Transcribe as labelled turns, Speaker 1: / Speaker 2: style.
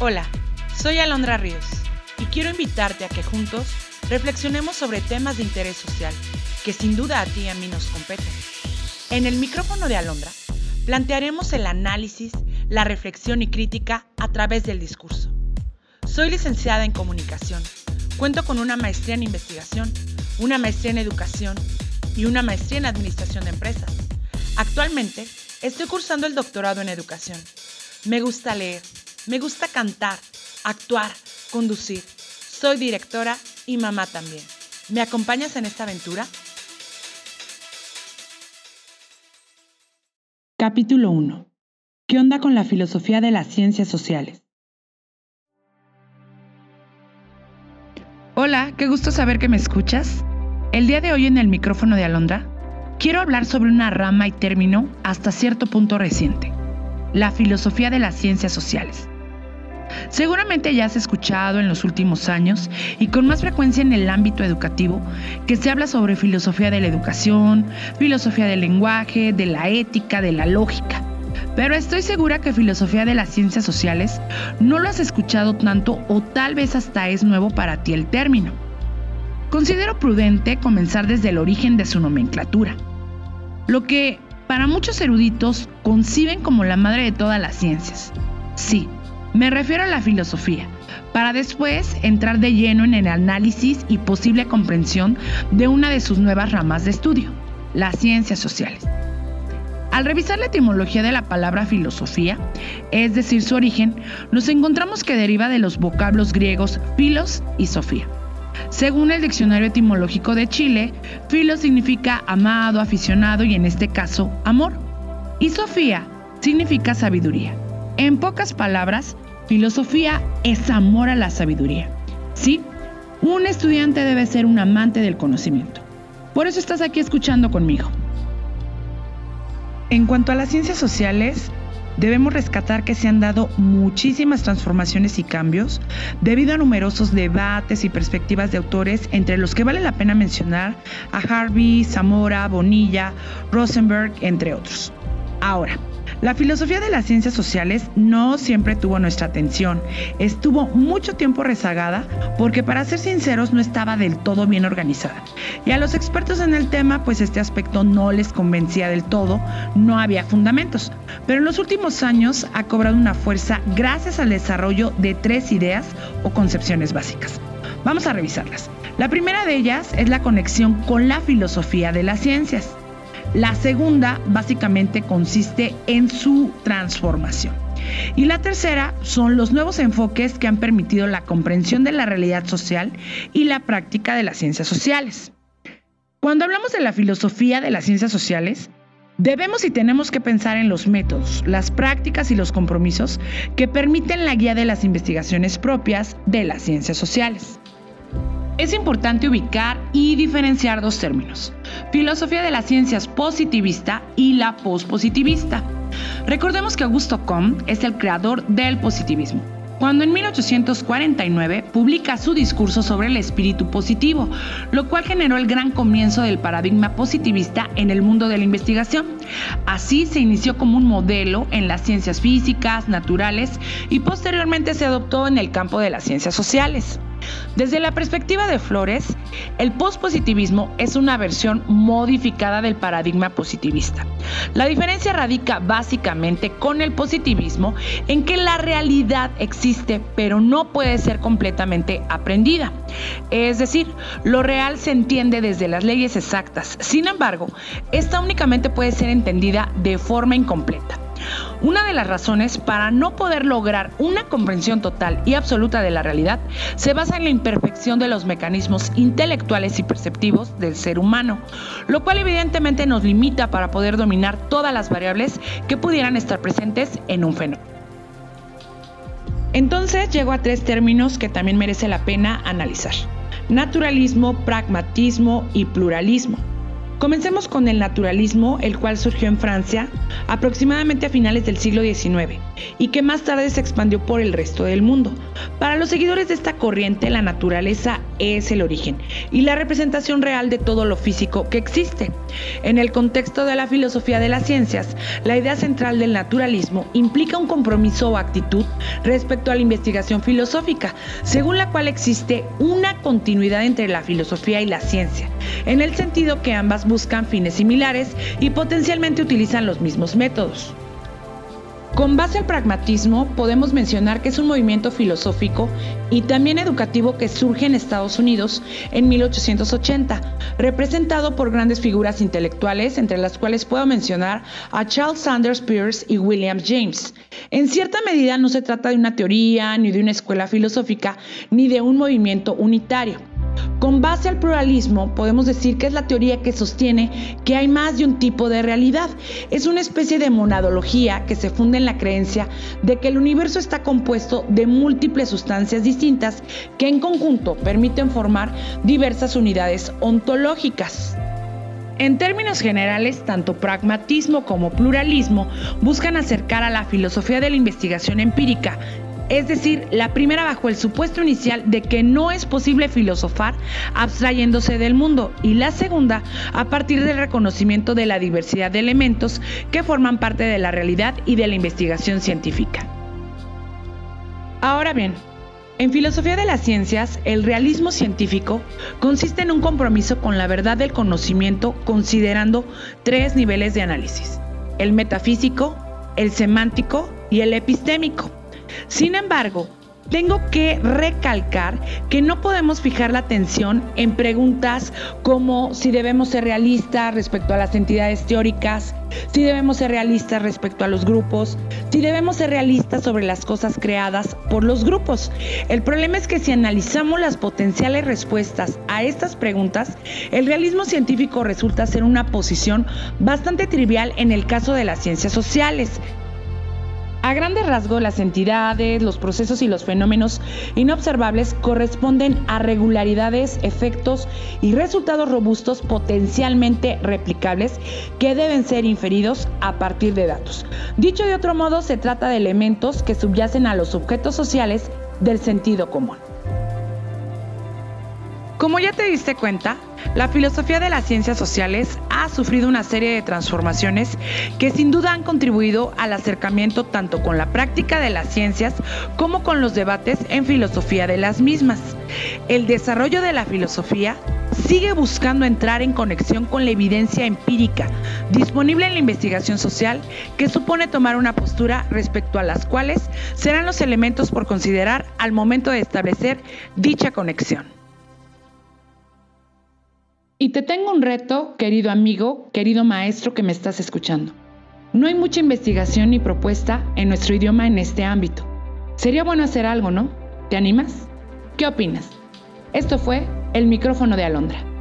Speaker 1: Hola, soy Alondra Ríos y quiero invitarte a que juntos reflexionemos sobre temas de interés social que sin duda a ti y a mí nos competen. En el micrófono de Alondra plantearemos el análisis, la reflexión y crítica a través del discurso. Soy licenciada en comunicación, cuento con una maestría en investigación, una maestría en educación y una maestría en administración de empresas. Actualmente estoy cursando el doctorado en educación. Me gusta leer, me gusta cantar, actuar, conducir. Soy directora y mamá también. ¿Me acompañas en esta aventura? Capítulo 1. ¿Qué onda con la filosofía de las ciencias sociales? Hola, qué gusto saber que me escuchas. El día de hoy en el micrófono de Alondra, quiero hablar sobre una rama y término hasta cierto punto reciente, la filosofía de las ciencias sociales. Seguramente ya has escuchado en los últimos años y con más frecuencia en el ámbito educativo que se habla sobre filosofía de la educación, filosofía del lenguaje, de la ética, de la lógica. Pero estoy segura que filosofía de las ciencias sociales no lo has escuchado tanto o tal vez hasta es nuevo para ti el término. Considero prudente comenzar desde el origen de su nomenclatura, lo que para muchos eruditos conciben como la madre de todas las ciencias. Sí, me refiero a la filosofía, para después entrar de lleno en el análisis y posible comprensión de una de sus nuevas ramas de estudio, las ciencias sociales. Al revisar la etimología de la palabra filosofía, es decir, su origen, nos encontramos que deriva de los vocablos griegos filos y sofía. Según el Diccionario Etimológico de Chile, filo significa amado, aficionado y en este caso, amor. Y sofía significa sabiduría. En pocas palabras, Filosofía es amor a la sabiduría. Sí, un estudiante debe ser un amante del conocimiento. Por eso estás aquí escuchando conmigo. En cuanto a las ciencias sociales, debemos rescatar que se han dado muchísimas transformaciones y cambios debido a numerosos debates y perspectivas de autores, entre los que vale la pena mencionar a Harvey, Zamora, Bonilla, Rosenberg, entre otros. Ahora, la filosofía de las ciencias sociales no siempre tuvo nuestra atención. Estuvo mucho tiempo rezagada porque para ser sinceros no estaba del todo bien organizada. Y a los expertos en el tema pues este aspecto no les convencía del todo, no había fundamentos. Pero en los últimos años ha cobrado una fuerza gracias al desarrollo de tres ideas o concepciones básicas. Vamos a revisarlas. La primera de ellas es la conexión con la filosofía de las ciencias. La segunda básicamente consiste en su transformación. Y la tercera son los nuevos enfoques que han permitido la comprensión de la realidad social y la práctica de las ciencias sociales. Cuando hablamos de la filosofía de las ciencias sociales, debemos y tenemos que pensar en los métodos, las prácticas y los compromisos que permiten la guía de las investigaciones propias de las ciencias sociales. Es importante ubicar y diferenciar dos términos, filosofía de las ciencias positivista y la pospositivista. Recordemos que Augusto Comte es el creador del positivismo, cuando en 1849 publica su discurso sobre el espíritu positivo, lo cual generó el gran comienzo del paradigma positivista en el mundo de la investigación. Así se inició como un modelo en las ciencias físicas, naturales y posteriormente se adoptó en el campo de las ciencias sociales. Desde la perspectiva de Flores, el pospositivismo es una versión modificada del paradigma positivista. La diferencia radica básicamente con el positivismo en que la realidad existe pero no puede ser completamente aprendida. Es decir, lo real se entiende desde las leyes exactas. Sin embargo, esta únicamente puede ser entendida de forma incompleta. Una de las razones para no poder lograr una comprensión total y absoluta de la realidad se basa en la imperfección de los mecanismos intelectuales y perceptivos del ser humano, lo cual evidentemente nos limita para poder dominar todas las variables que pudieran estar presentes en un fenómeno. Entonces llego a tres términos que también merece la pena analizar. Naturalismo, pragmatismo y pluralismo. Comencemos con el naturalismo, el cual surgió en Francia aproximadamente a finales del siglo XIX y que más tarde se expandió por el resto del mundo. Para los seguidores de esta corriente, la naturaleza es el origen y la representación real de todo lo físico que existe. En el contexto de la filosofía de las ciencias, la idea central del naturalismo implica un compromiso o actitud respecto a la investigación filosófica, según la cual existe una continuidad entre la filosofía y la ciencia, en el sentido que buscan fines similares y potencialmente utilizan los mismos métodos. Con base al pragmatismo, podemos mencionar que es un movimiento filosófico y también educativo que surge en Estados Unidos en 1880, representado por grandes figuras intelectuales, entre las cuales puedo mencionar a Charles Sanders Peirce y William James. En cierta medida no se trata de una teoría, ni de una escuela filosófica, ni de un movimiento unitario. Con base al pluralismo, podemos decir que es la teoría que sostiene que hay más de un tipo de realidad. Es una especie de monadología que se funda en la creencia de que el universo está compuesto de múltiples sustancias distintas que en conjunto permiten formar diversas unidades ontológicas. En términos generales, tanto pragmatismo como pluralismo buscan acercar a la filosofía de la investigación empírica es decir, la primera bajo el supuesto inicial de que no es posible filosofar abstrayéndose del mundo y la segunda a partir del reconocimiento de la diversidad de elementos que forman parte de la realidad y de la investigación científica. Ahora bien, en filosofía de las ciencias, el realismo científico consiste en un compromiso con la verdad del conocimiento considerando tres niveles de análisis, el metafísico, el semántico y el epistémico. Sin embargo, tengo que recalcar que no podemos fijar la atención en preguntas como si debemos ser realistas respecto a las entidades teóricas, si debemos ser realistas respecto a los grupos, si debemos ser realistas sobre las cosas creadas por los grupos. El problema es que si analizamos las potenciales respuestas a estas preguntas, el realismo científico resulta ser una posición bastante trivial en el caso de las ciencias sociales. A grandes rasgos, las entidades, los procesos y los fenómenos inobservables corresponden a regularidades, efectos y resultados robustos potencialmente replicables que deben ser inferidos a partir de datos. Dicho de otro modo, se trata de elementos que subyacen a los objetos sociales del sentido común. Como ya te diste cuenta, la filosofía de las ciencias sociales ha sufrido una serie de transformaciones que sin duda han contribuido al acercamiento tanto con la práctica de las ciencias como con los debates en filosofía de las mismas. El desarrollo de la filosofía sigue buscando entrar en conexión con la evidencia empírica disponible en la investigación social que supone tomar una postura respecto a las cuales serán los elementos por considerar al momento de establecer dicha conexión. Y te tengo un reto, querido amigo, querido maestro que me estás escuchando. No hay mucha investigación ni propuesta en nuestro idioma en este ámbito. Sería bueno hacer algo, ¿no? ¿Te animas? ¿Qué opinas? Esto fue el micrófono de Alondra.